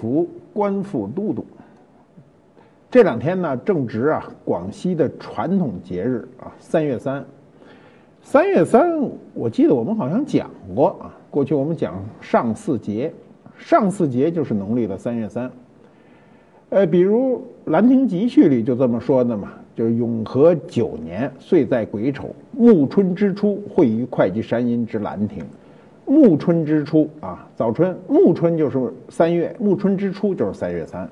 福，官复都督。这两天呢，正值啊广西的传统节日啊三月三。三月三，我记得我们好像讲过啊，过去我们讲上巳节，上巳节就是农历的三月三。呃，比如《兰亭集序》里就这么说的嘛，就是永和九年，岁在癸丑，暮春之初，会于会稽山阴之兰亭。暮春之初啊，早春，暮春就是三月，暮春之初就是三月三。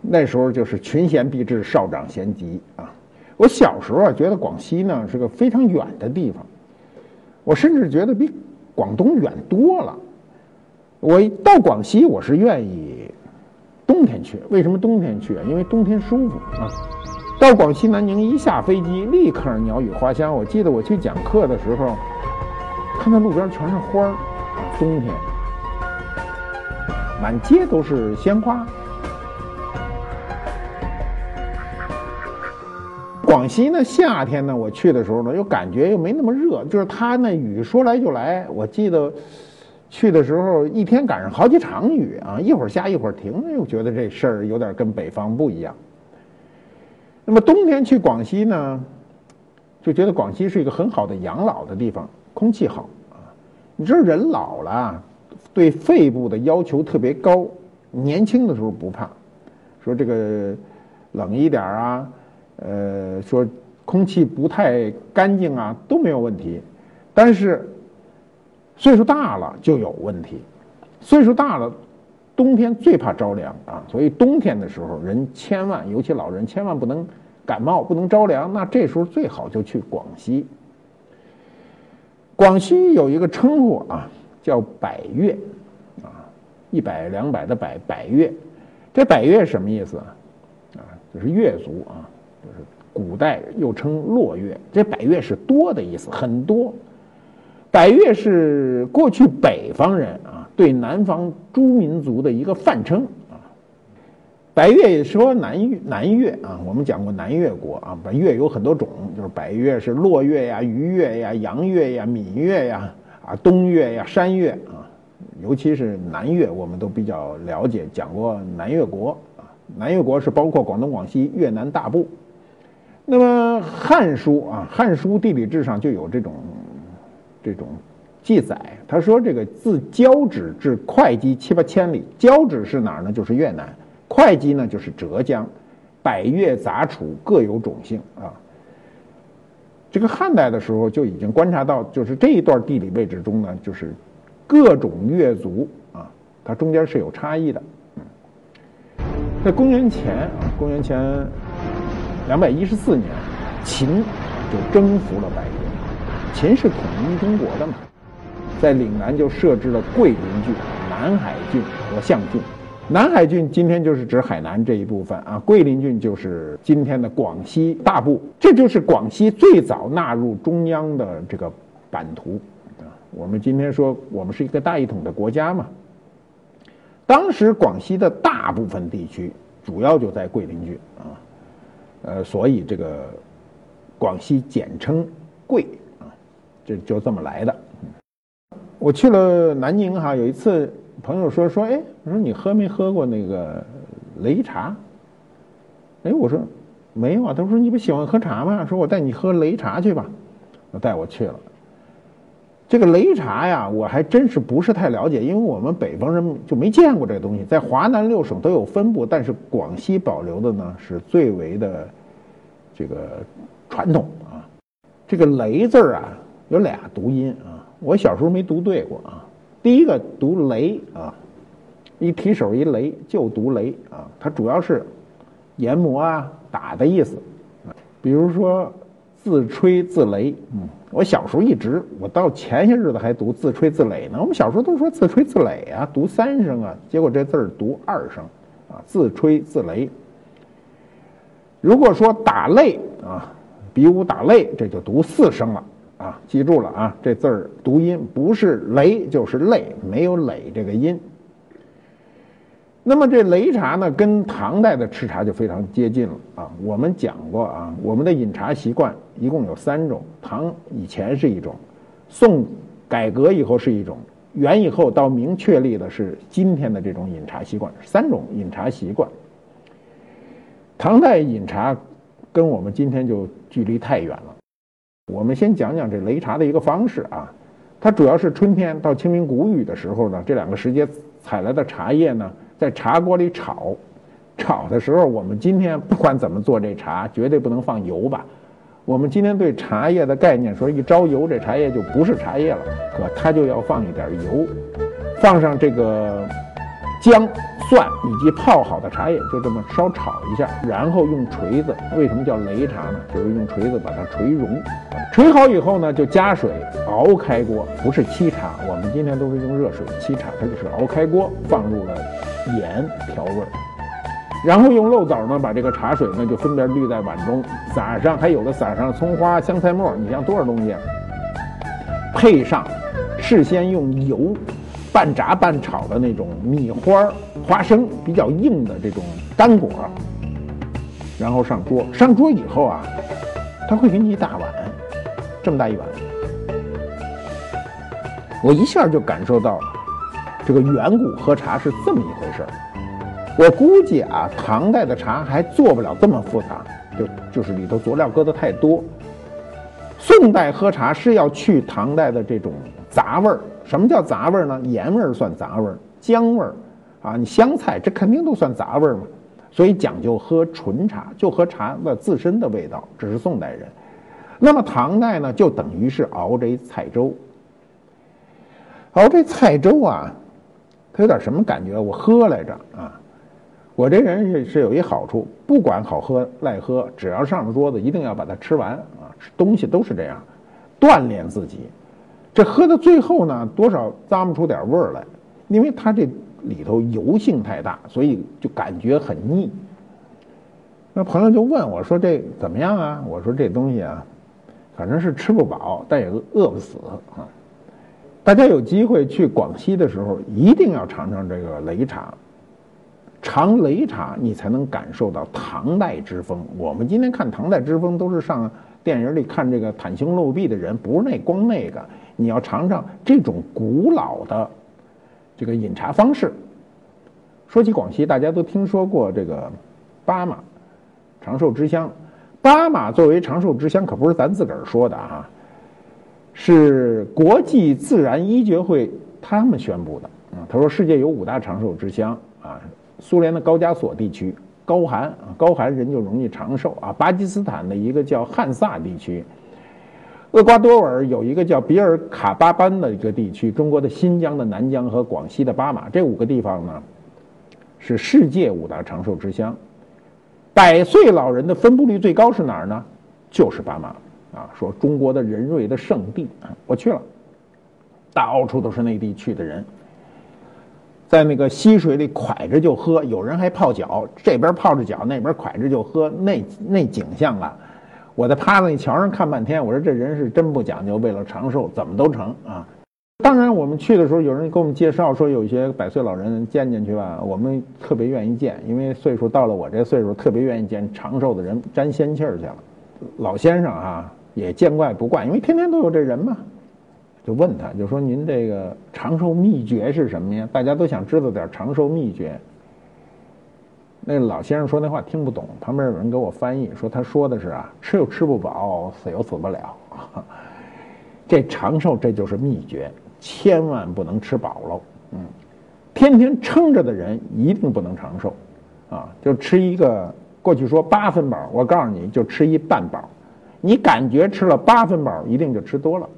那时候就是群贤毕至，少长咸集啊。我小时候啊，觉得广西呢是个非常远的地方，我甚至觉得比广东远多了。我到广西，我是愿意冬天去。为什么冬天去啊？因为冬天舒服啊。到广西南宁一下飞机，立刻鸟语花香。我记得我去讲课的时候。看到路边全是花儿，冬天，满街都是鲜花。广西呢，夏天呢，我去的时候呢，又感觉又没那么热，就是它那雨说来就来。我记得去的时候，一天赶上好几场雨啊，一会儿下一会儿停，又觉得这事儿有点跟北方不一样。那么冬天去广西呢，就觉得广西是一个很好的养老的地方。空气好啊，你知道人老了，对肺部的要求特别高。年轻的时候不怕，说这个冷一点啊，呃，说空气不太干净啊都没有问题。但是岁数大了就有问题，岁数大了，冬天最怕着凉啊。所以冬天的时候，人千万，尤其老人千万不能感冒，不能着凉。那这时候最好就去广西。广西有一个称呼啊，叫百越，啊，一百两百的百百越，这百越什么意思啊？啊，就是越族啊，就是古代又称骆越。这百越是多的意思，很多。百越是过去北方人啊对南方诸民族的一个泛称。百越说南越，南越啊，我们讲过南越国啊，百越有很多种，就是百越是洛越呀、鱼越呀、杨越呀、闽越呀、啊东越呀、山越啊，尤其是南越，我们都比较了解，讲过南越国啊，南越国是包括广东、广西、越南大部。那么《汉书》啊，《汉书地理志》上就有这种这种记载，他说这个自交趾至会稽七八千里，交趾是哪儿呢？就是越南。会稽呢，就是浙江，百越杂处，各有种姓啊。这个汉代的时候就已经观察到，就是这一段地理位置中呢，就是各种越族啊，它中间是有差异的。在公元前啊，公元前两百一十四年，秦就征服了百越，秦是统一中国的嘛，在岭南就设置了桂林郡、南海郡和象郡。南海郡今天就是指海南这一部分啊，桂林郡就是今天的广西大部，这就是广西最早纳入中央的这个版图啊。我们今天说我们是一个大一统的国家嘛，当时广西的大部分地区主要就在桂林郡啊，呃，所以这个广西简称桂啊，这就这么来的。我去了南宁哈，有一次。朋友说说，哎，我说你喝没喝过那个擂茶？哎，我说没有啊。他说你不喜欢喝茶吗？说我带你喝擂茶去吧。我带我去了。这个擂茶呀，我还真是不是太了解，因为我们北方人就没见过这个东西。在华南六省都有分布，但是广西保留的呢是最为的这个传统啊。这个擂字儿啊有俩读音啊，我小时候没读对过啊。第一个读雷啊，一提手一雷就读雷啊，它主要是研磨啊打的意思。比如说自吹自擂。嗯，我小时候一直，我到前些日子还读自吹自擂呢。我们小时候都说自吹自擂啊，读三声啊，结果这字儿读二声啊，自吹自擂。如果说打擂啊，比武打擂，这就读四声了啊，记住了啊，这字儿读音不是雷就是擂，没有垒这个音。那么这擂茶呢，跟唐代的吃茶就非常接近了啊。我们讲过啊，我们的饮茶习惯一共有三种，唐以前是一种，宋改革以后是一种，元以后到明确立的是今天的这种饮茶习惯，三种饮茶习惯。唐代饮茶跟我们今天就距离太远了。我们先讲讲这擂茶的一个方式啊，它主要是春天到清明谷雨的时候呢，这两个时节采来的茶叶呢。在茶锅里炒，炒的时候，我们今天不管怎么做这茶，绝对不能放油吧？我们今天对茶叶的概念说，一招油，这茶叶就不是茶叶了，可它就要放一点油，放上这个姜、蒜以及泡好的茶叶，就这么烧炒一下，然后用锤子，为什么叫擂茶呢？就是用锤子把它锤融，锤好以后呢，就加水熬开锅，不是沏茶，我们今天都是用热水沏茶，它就是熬开锅，放入了。盐调味儿，然后用漏斗呢把这个茶水呢就分别滤在碗中，撒上还有的撒上葱花、香菜末，你像多少东西，配上事先用油半炸半炒的那种米花、花生比较硬的这种干果，然后上桌。上桌以后啊，他会给你一大碗，这么大一碗，我一下就感受到了。这个远古喝茶是这么一回事儿，我估计啊，唐代的茶还做不了这么复杂，就就是里头佐料搁的太多。宋代喝茶是要去唐代的这种杂味儿，什么叫杂味儿呢？盐味儿算杂味儿，姜味儿啊，你香菜这肯定都算杂味儿嘛。所以讲究喝纯茶，就喝茶的自身的味道，这是宋代人。那么唐代呢，就等于是熬这菜粥，熬这菜粥啊。它有点什么感觉？我喝来着啊！我这人是是有一好处，不管好喝赖喝，只要上了桌子，一定要把它吃完啊！东西都是这样，锻炼自己。这喝到最后呢，多少咂摸出点味儿来，因为它这里头油性太大，所以就感觉很腻。那朋友就问我说：“这怎么样啊？”我说：“这东西啊，反正是吃不饱，但也饿不死啊。”大家有机会去广西的时候，一定要尝尝这个擂茶。尝擂茶，你才能感受到唐代之风。我们今天看唐代之风，都是上电影里看这个袒胸露臂的人，不是那光那个。你要尝尝这种古老的这个饮茶方式。说起广西，大家都听说过这个巴马长寿之乡。巴马作为长寿之乡，可不是咱自个儿说的啊。是国际自然医学会他们宣布的啊，他说世界有五大长寿之乡啊，苏联的高加索地区高寒啊，高寒人就容易长寿啊，巴基斯坦的一个叫汉萨地区，厄瓜多尔有一个叫比尔卡巴班的一个地区，中国的新疆的南疆和广西的巴马这五个地方呢，是世界五大长寿之乡，百岁老人的分布率最高是哪儿呢？就是巴马。啊，说中国的人瑞的圣地啊，我去了，到处都是内地去的人，在那个溪水里蒯着就喝，有人还泡脚，这边泡着脚，那边蒯着就喝，那那景象啊，我在趴在那桥上看半天，我说这人是真不讲究，为了长寿怎么都成啊。当然我们去的时候，有人给我们介绍说有些百岁老人见见去吧，我们特别愿意见，因为岁数到了我这岁数，特别愿意见长寿的人，沾仙气儿去了。老先生啊。也见怪不怪，因为天天都有这人嘛，就问他，就说您这个长寿秘诀是什么呀？大家都想知道点长寿秘诀。那老先生说那话听不懂，旁边有人给我翻译，说他说的是啊，吃又吃不饱，死又死不了。这长寿这就是秘诀，千万不能吃饱喽。嗯，天天撑着的人一定不能长寿，啊，就吃一个过去说八分饱，我告诉你就吃一半饱。你感觉吃了八分饱，一定就吃多了。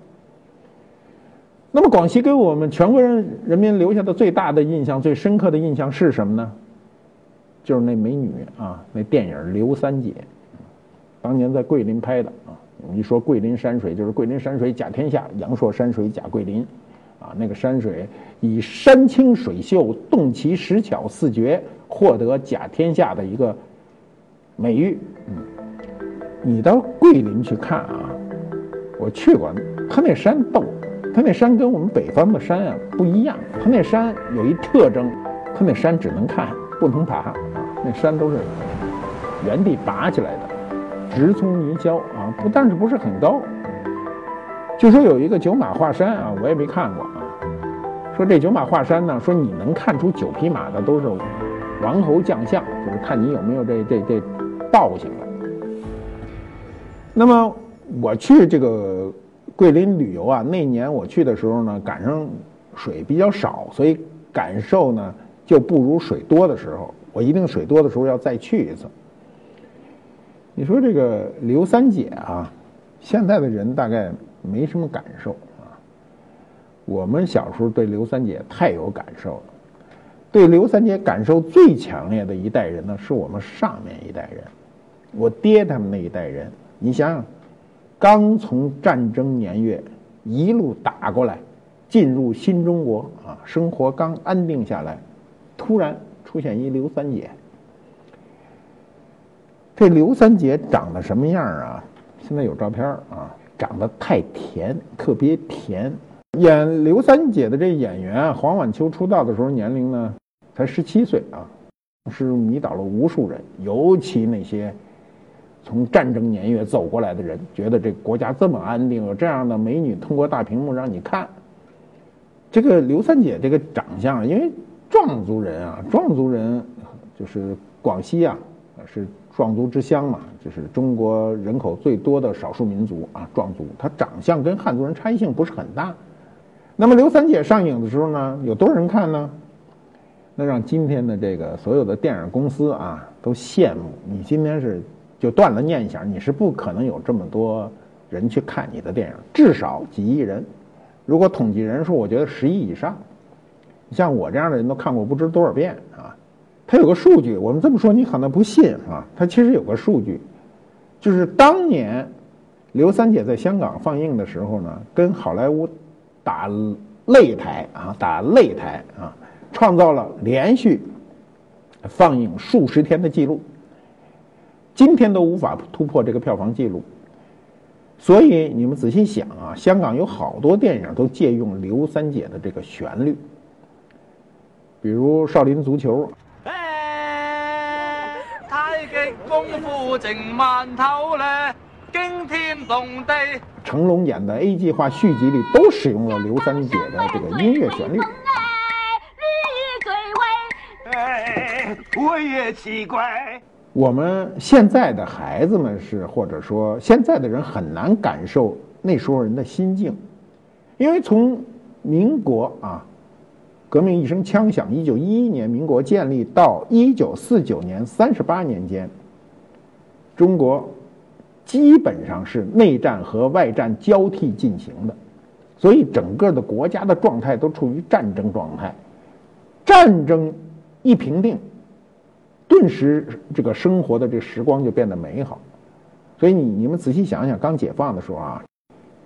那么广西给我们全国人人民留下的最大的印象、最深刻的印象是什么呢？就是那美女啊，那电影《刘三姐》，当年在桂林拍的啊，一说桂林山水，就是桂林山水甲天下，阳朔山水甲桂林，啊，那个山水以山清水秀、洞奇石巧四绝，获得甲天下的一个美誉。嗯，你到桂林去看啊，我去过，它那山逗，它那山跟我们北方的山啊不一样，它那山有一特征，它那山只能看不能爬啊，那山都是原地拔起来的。直冲泥礁啊，不但是不是很高。据说有一个九马画山啊，我也没看过啊。说这九马画山呢，说你能看出九匹马的都是王侯将相，就是看你有没有这这这道行了。那么我去这个桂林旅游啊，那年我去的时候呢，赶上水比较少，所以感受呢就不如水多的时候。我一定水多的时候要再去一次。你说这个刘三姐啊，现在的人大概没什么感受啊。我们小时候对刘三姐太有感受了，对刘三姐感受最强烈的一代人呢，是我们上面一代人，我爹他们那一代人。你想想，刚从战争年月一路打过来，进入新中国啊，生活刚安定下来，突然出现一刘三姐。这刘三姐长得什么样啊？现在有照片啊，长得太甜，特别甜。演刘三姐的这演员黄婉秋出道的时候年龄呢才十七岁啊，是迷倒了无数人，尤其那些从战争年月走过来的人，觉得这国家这么安定，有这样的美女通过大屏幕让你看。这个刘三姐这个长相，因为壮族人啊，壮族人就是广西啊，是。壮族之乡嘛，就是中国人口最多的少数民族啊，壮族。他长相跟汉族人差异性不是很大。那么刘三姐上映的时候呢，有多少人看呢？那让今天的这个所有的电影公司啊都羡慕。你今天是就断了念想，你是不可能有这么多人去看你的电影，至少几亿人。如果统计人数，我觉得十亿以上。像我这样的人都看过不知多少遍啊。他有个数据，我们这么说你可能不信啊。他其实有个数据，就是当年刘三姐在香港放映的时候呢，跟好莱坞打擂台啊，打擂台啊，创造了连续放映数十天的记录，今天都无法突破这个票房记录。所以你们仔细想啊，香港有好多电影都借用刘三姐的这个旋律，比如《少林足球》。太极功夫正馒头嘞，惊天动地。成龙演的 A 计划续集里都使用了刘三姐的这个音乐旋律。哎，我也奇怪。我们现在的孩子们是，或者说现在的人很难感受那时候人的心境，因为从民国啊，革命一声枪响，一九一一年民国建立到一九四九年三十八年间。中国基本上是内战和外战交替进行的，所以整个的国家的状态都处于战争状态。战争一平定，顿时这个生活的这时光就变得美好。所以你你们仔细想想，刚解放的时候啊，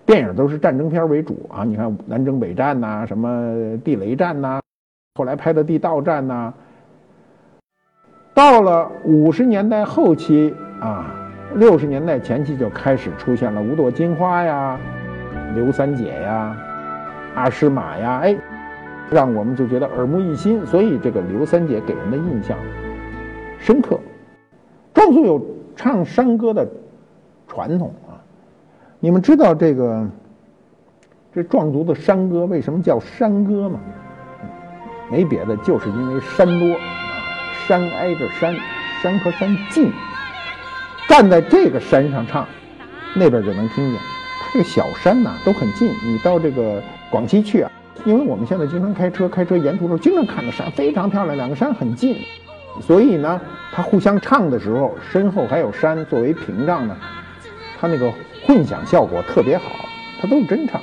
电影都是战争片为主啊。你看南征北战呐，什么地雷战呐，后来拍的地道战呐。到了五十年代后期。啊，六十年代前期就开始出现了五朵金花呀、刘三姐呀、阿诗玛呀，哎，让我们就觉得耳目一新。所以这个刘三姐给人的印象深刻。壮族有唱山歌的传统，你们知道这个这壮族的山歌为什么叫山歌吗？没别的，就是因为山多，山挨着山，山和山近。站在这个山上唱，那边就能听见。它这个小山呐都很近，你到这个广西去啊，因为我们现在经常开车，开车沿途的时候经常看到山非常漂亮，两个山很近，所以呢，它互相唱的时候，身后还有山作为屏障呢，它那个混响效果特别好，它都是真唱。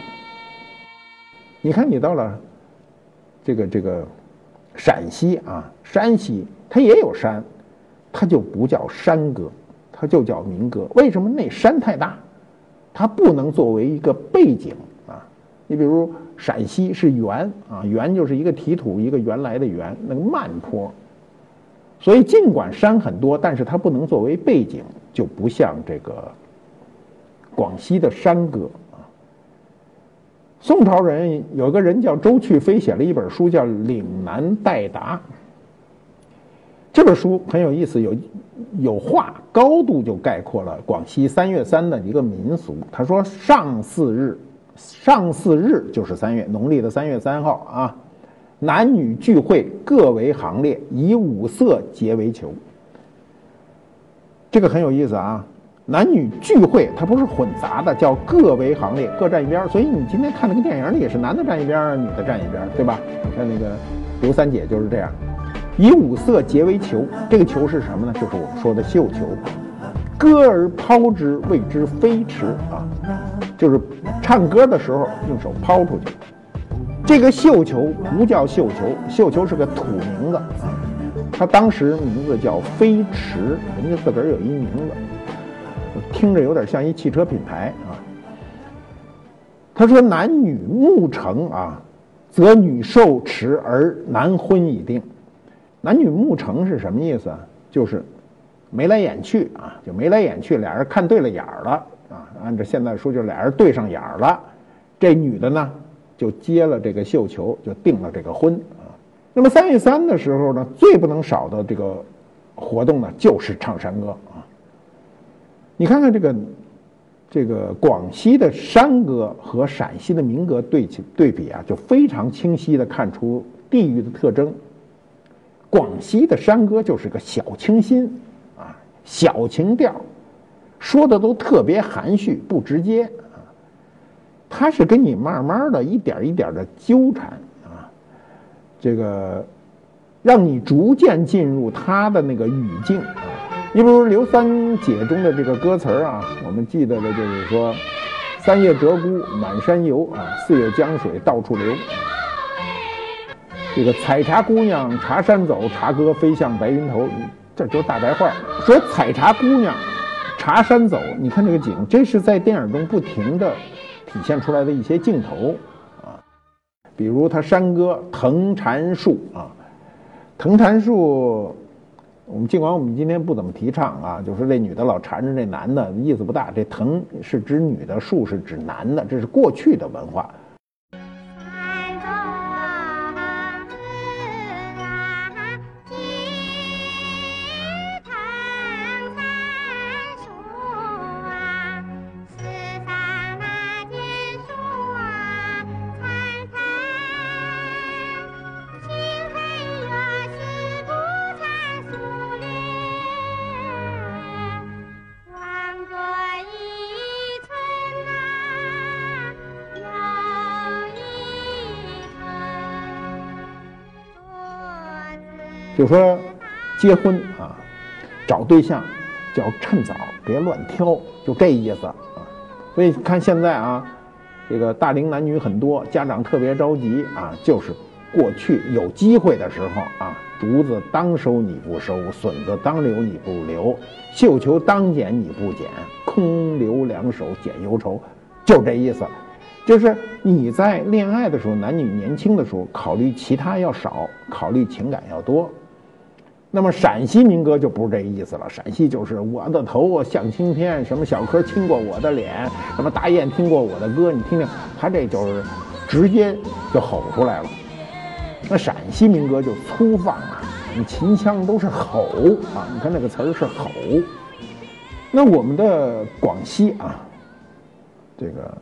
你看，你到了这个这个陕西啊、山西，它也有山，它就不叫山歌。它就叫民歌，为什么那山太大，它不能作为一个背景啊。你比如陕西是原啊，原就是一个提土一个原来的原，那个慢坡。所以尽管山很多，但是它不能作为背景，就不像这个广西的山歌啊。宋朝人有个人叫周去飞，写了一本书叫《岭南代答》。这本书很有意思，有有话高度就概括了广西三月三的一个民俗。他说：“上巳日，上巳日就是三月，农历的三月三号啊，男女聚会各为行列，以五色结为球。”这个很有意思啊，男女聚会它不是混杂的，叫各为行列，各站一边。所以你今天看那个电影里也是男的站一边，女的站一边，对吧？你看那个刘三姐就是这样。以五色结为球，这个球是什么呢？就是我们说的绣球。歌而抛之，谓之飞驰啊，就是唱歌的时候用手抛出去。这个绣球不叫绣球，绣球是个土名字啊，它当时名字叫飞驰，人家自个儿有一名字，听着有点像一汽车品牌啊。他说男女目成啊，则女受持而男婚已定。男女目成是什么意思啊？就是眉来眼去啊，就眉来眼去，俩人看对了眼儿了啊。按照现在说，就俩人对上眼儿了。这女的呢，就接了这个绣球，就定了这个婚啊。那么三月三的时候呢，最不能少的这个活动呢，就是唱山歌。你看看这个这个广西的山歌和陕西的民歌对起对比啊，就非常清晰的看出地域的特征。广西的山歌就是个小清新，啊，小情调，说的都特别含蓄不直接啊。他是跟你慢慢的一点一点的纠缠啊，这个让你逐渐进入他的那个语境啊。你比如刘三姐中的这个歌词啊，我们记得的就是说：“三月鹧鸪满山游啊，四月江水到处流。”这个采茶姑娘茶山走，茶歌飞向白云头，这就是大白话。说采茶姑娘茶山走，你看这个景，这是在电影中不停的体现出来的一些镜头啊。比如他山歌藤缠树啊，藤缠树，我们尽管我们今天不怎么提倡啊，就是这女的老缠着这男的，意思不大。这藤是指女的，树是指男的，这是过去的文化。就说结婚啊，找对象叫趁早，别乱挑，就这意思啊。所以看现在啊，这个大龄男女很多，家长特别着急啊，就是过去有机会的时候啊，竹子当收你不收，笋子当留你不留，绣球当剪你不剪，空留两手剪忧愁，就这意思。就是你在恋爱的时候，男女年轻的时候，考虑其他要少，考虑情感要多。那么陕西民歌就不是这意思了，陕西就是我的头像青天，什么小柯亲过我的脸，什么大雁听过我的歌，你听听，他这就是直接就吼出来了。那陕西民歌就粗放啊，你秦腔都是吼啊，你看那个词儿是吼。那我们的广西啊，这个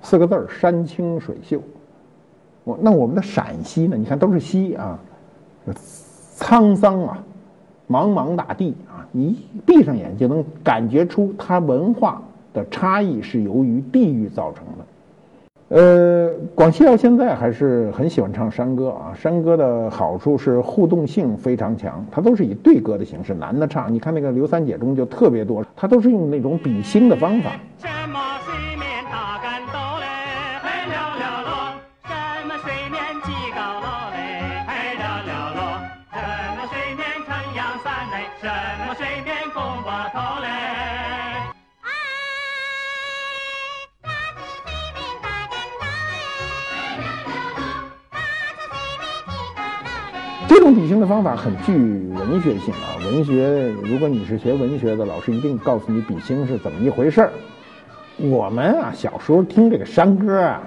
四个字儿山清水秀。我那我们的陕西呢，你看都是西啊，沧桑啊。茫茫大地啊，一闭上眼就能感觉出它文化的差异是由于地域造成的。呃，广西到现在还是很喜欢唱山歌啊。山歌的好处是互动性非常强，它都是以对歌的形式，男的唱。你看那个刘三姐中就特别多，它都是用那种比兴的方法。这种比兴的方法很具文学性啊！文学，如果你是学文学的，老师一定告诉你比兴是怎么一回事儿。我们啊，小时候听这个山歌啊，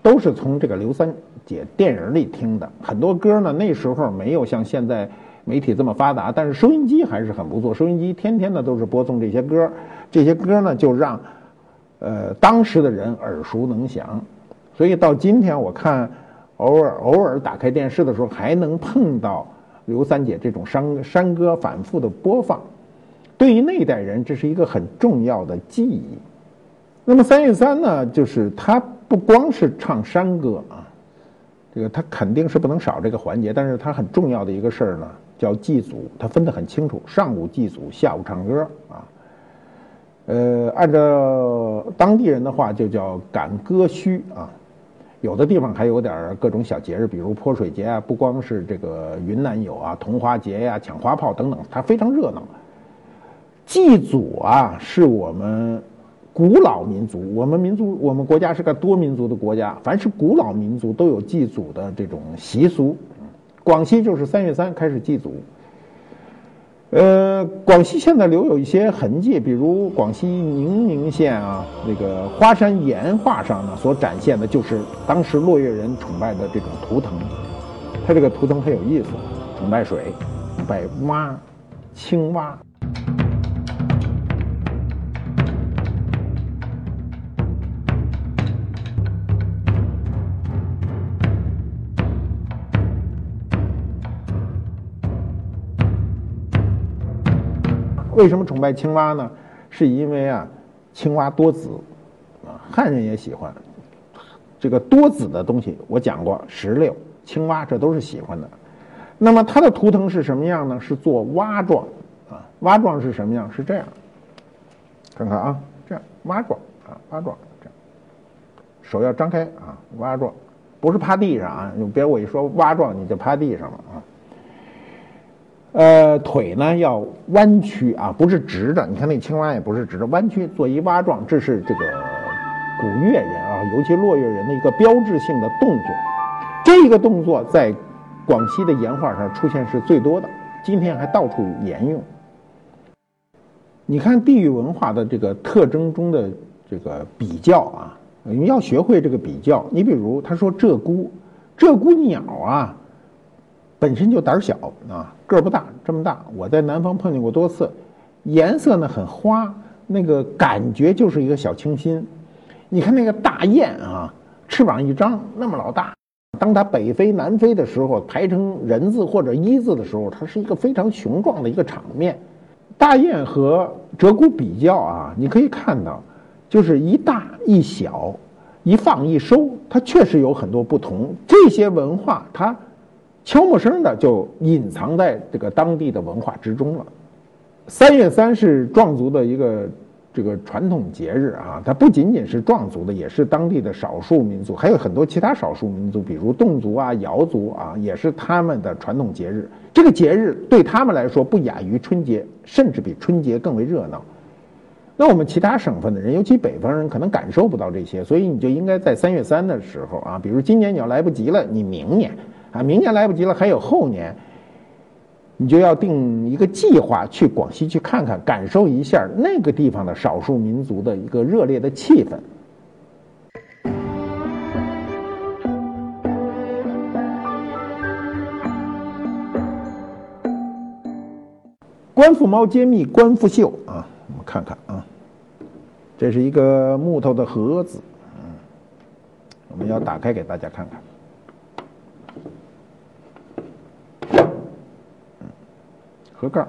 都是从这个刘三姐电影里听的。很多歌呢，那时候没有像现在媒体这么发达，但是收音机还是很不错。收音机天天的都是播送这些歌，这些歌呢，就让呃当时的人耳熟能详。所以到今天，我看偶尔偶尔打开电视的时候，还能碰到刘三姐这种山山歌反复的播放。对于那一代人，这是一个很重要的记忆。那么三月三呢，就是他不光是唱山歌啊，这个他肯定是不能少这个环节。但是他很重要的一个事儿呢，叫祭祖，他分得很清楚，上午祭祖，下午唱歌啊。呃，按照当地人的话，就叫赶歌墟啊。有的地方还有点各种小节日，比如泼水节啊，不光是这个云南有啊，桐花节呀、抢花炮等等，它非常热闹。祭祖啊，是我们。古老民族，我们民族，我们国家是个多民族的国家。凡是古老民族都有祭祖的这种习俗。广西就是三月三开始祭祖。呃，广西现在留有一些痕迹，比如广西宁明县啊，那个花山岩画上呢，所展现的就是当时落月人崇拜的这种图腾。它这个图腾很有意思，崇拜水，崇拜蛙，青蛙。为什么崇拜青蛙呢？是因为啊，青蛙多子，啊，汉人也喜欢这个多子的东西。我讲过石榴、青蛙，这都是喜欢的。那么它的图腾是什么样呢？是做蛙状，啊，蛙状是什么样？是这样，看看啊，这样蛙状啊，蛙状这样，手要张开啊，蛙状，不是趴地上啊，你别我一说蛙状你就趴地上了啊。呃，腿呢要弯曲啊，不是直的。你看那青蛙也不是直的，弯曲做一蛙状，这是这个古越人啊，尤其落月人的一个标志性的动作。这个动作在广西的岩画上出现是最多的，今天还到处沿用。你看地域文化的这个特征中的这个比较啊，你要学会这个比较。你比如他说鹧鸪，鹧鸪鸟啊。本身就胆小啊，个儿不大，这么大。我在南方碰见过多次，颜色呢很花，那个感觉就是一个小清新。你看那个大雁啊，翅膀一张那么老大，当它北飞南飞的时候，排成人字或者一字的时候，它是一个非常雄壮的一个场面。大雁和鹧鸪比较啊，你可以看到，就是一大一小，一放一收，它确实有很多不同。这些文化它。悄没声的就隐藏在这个当地的文化之中了。三月三是壮族的一个这个传统节日啊，它不仅仅是壮族的，也是当地的少数民族，还有很多其他少数民族，比如侗族啊、瑶族啊，也是他们的传统节日。这个节日对他们来说不亚于春节，甚至比春节更为热闹。那我们其他省份的人，尤其北方人，可能感受不到这些，所以你就应该在三月三的时候啊，比如今年你要来不及了，你明年。啊，明年来不及了，还有后年，你就要定一个计划去广西去看看，感受一下那个地方的少数民族的一个热烈的气氛。官复猫揭秘官复秀啊，我们看看啊，这是一个木头的盒子，嗯，我们要打开给大家看看。盒盖儿，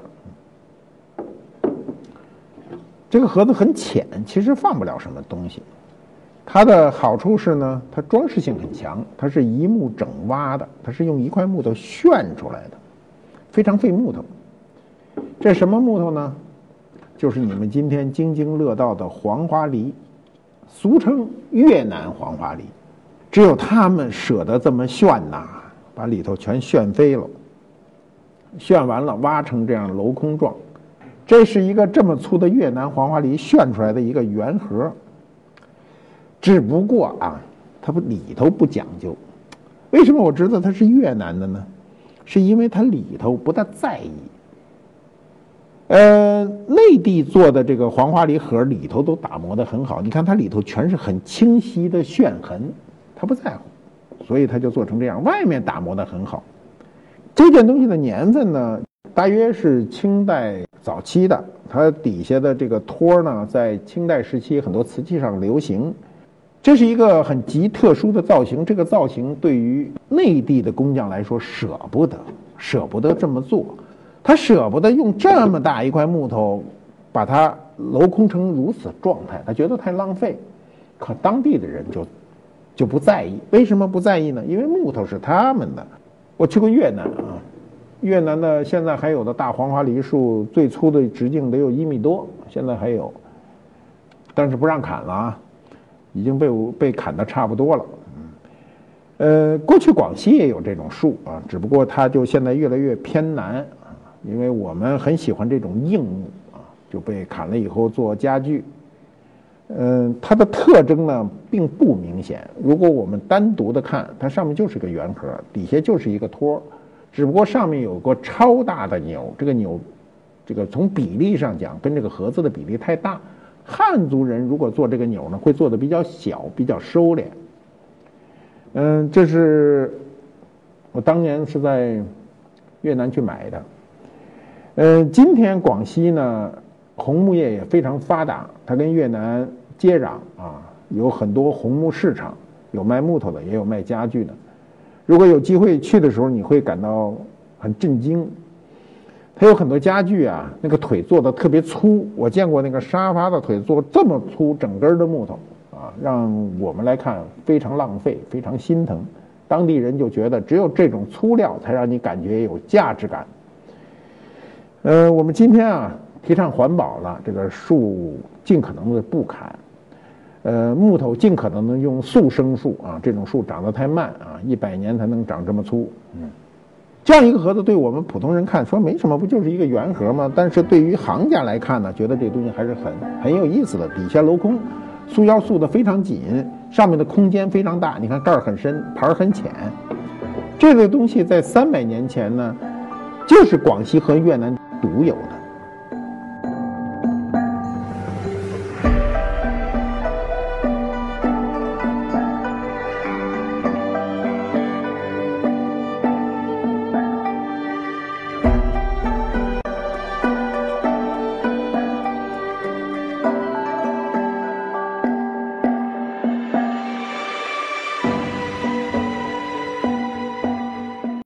这个盒子很浅，其实放不了什么东西。它的好处是呢，它装饰性很强，它是一木整挖的，它是用一块木头旋出来的，非常费木头。这什么木头呢？就是你们今天津津乐道的黄花梨，俗称越南黄花梨。只有他们舍得这么炫呐，把里头全炫飞了。炫完了，挖成这样镂空状，这是一个这么粗的越南黄花梨炫出来的一个圆盒。只不过啊，它不里头不讲究。为什么我知道它是越南的呢？是因为它里头不大在意。呃，内地做的这个黄花梨盒里头都打磨的很好，你看它里头全是很清晰的炫痕，他不在乎，所以他就做成这样。外面打磨的很好，这件东西的年份呢，大约是清代早期的，它底下的这个托呢，在清代时期很多瓷器上流行，这是一个很极特殊的造型。这个造型对于内地的工匠来说舍不得，舍不得这么做。他舍不得用这么大一块木头，把它镂空成如此状态，他觉得太浪费。可当地的人就就不在意，为什么不在意呢？因为木头是他们的。我去过越南啊，越南的现在还有的大黄花梨树，最粗的直径得有一米多，现在还有，但是不让砍了啊，已经被被砍的差不多了。嗯呃，过去广西也有这种树啊，只不过它就现在越来越偏南啊。因为我们很喜欢这种硬木啊，就被砍了以后做家具。嗯，它的特征呢并不明显。如果我们单独的看，它上面就是个圆盒，底下就是一个托，只不过上面有个超大的钮。这个钮，这个从比例上讲，跟这个盒子的比例太大。汉族人如果做这个钮呢，会做的比较小，比较收敛。嗯，这是我当年是在越南去买的。嗯，今天广西呢，红木业也非常发达，它跟越南接壤啊，有很多红木市场，有卖木头的，也有卖家具的。如果有机会去的时候，你会感到很震惊。它有很多家具啊，那个腿做的特别粗，我见过那个沙发的腿做这么粗，整根的木头啊，让我们来看非常浪费，非常心疼。当地人就觉得只有这种粗料才让你感觉有价值感。呃，我们今天啊提倡环保了，这个树尽可能的不砍，呃，木头尽可能的用速生树啊，这种树长得太慢啊，一百年才能长这么粗。嗯，这样一个盒子，对我们普通人看说没什么，不就是一个圆盒吗？但是对于行家来看呢，觉得这东西还是很很有意思的。底下镂空，塑腰塑的非常紧，上面的空间非常大。你看盖儿很深，盘儿很浅。这个东西在三百年前呢，就是广西和越南。独有的。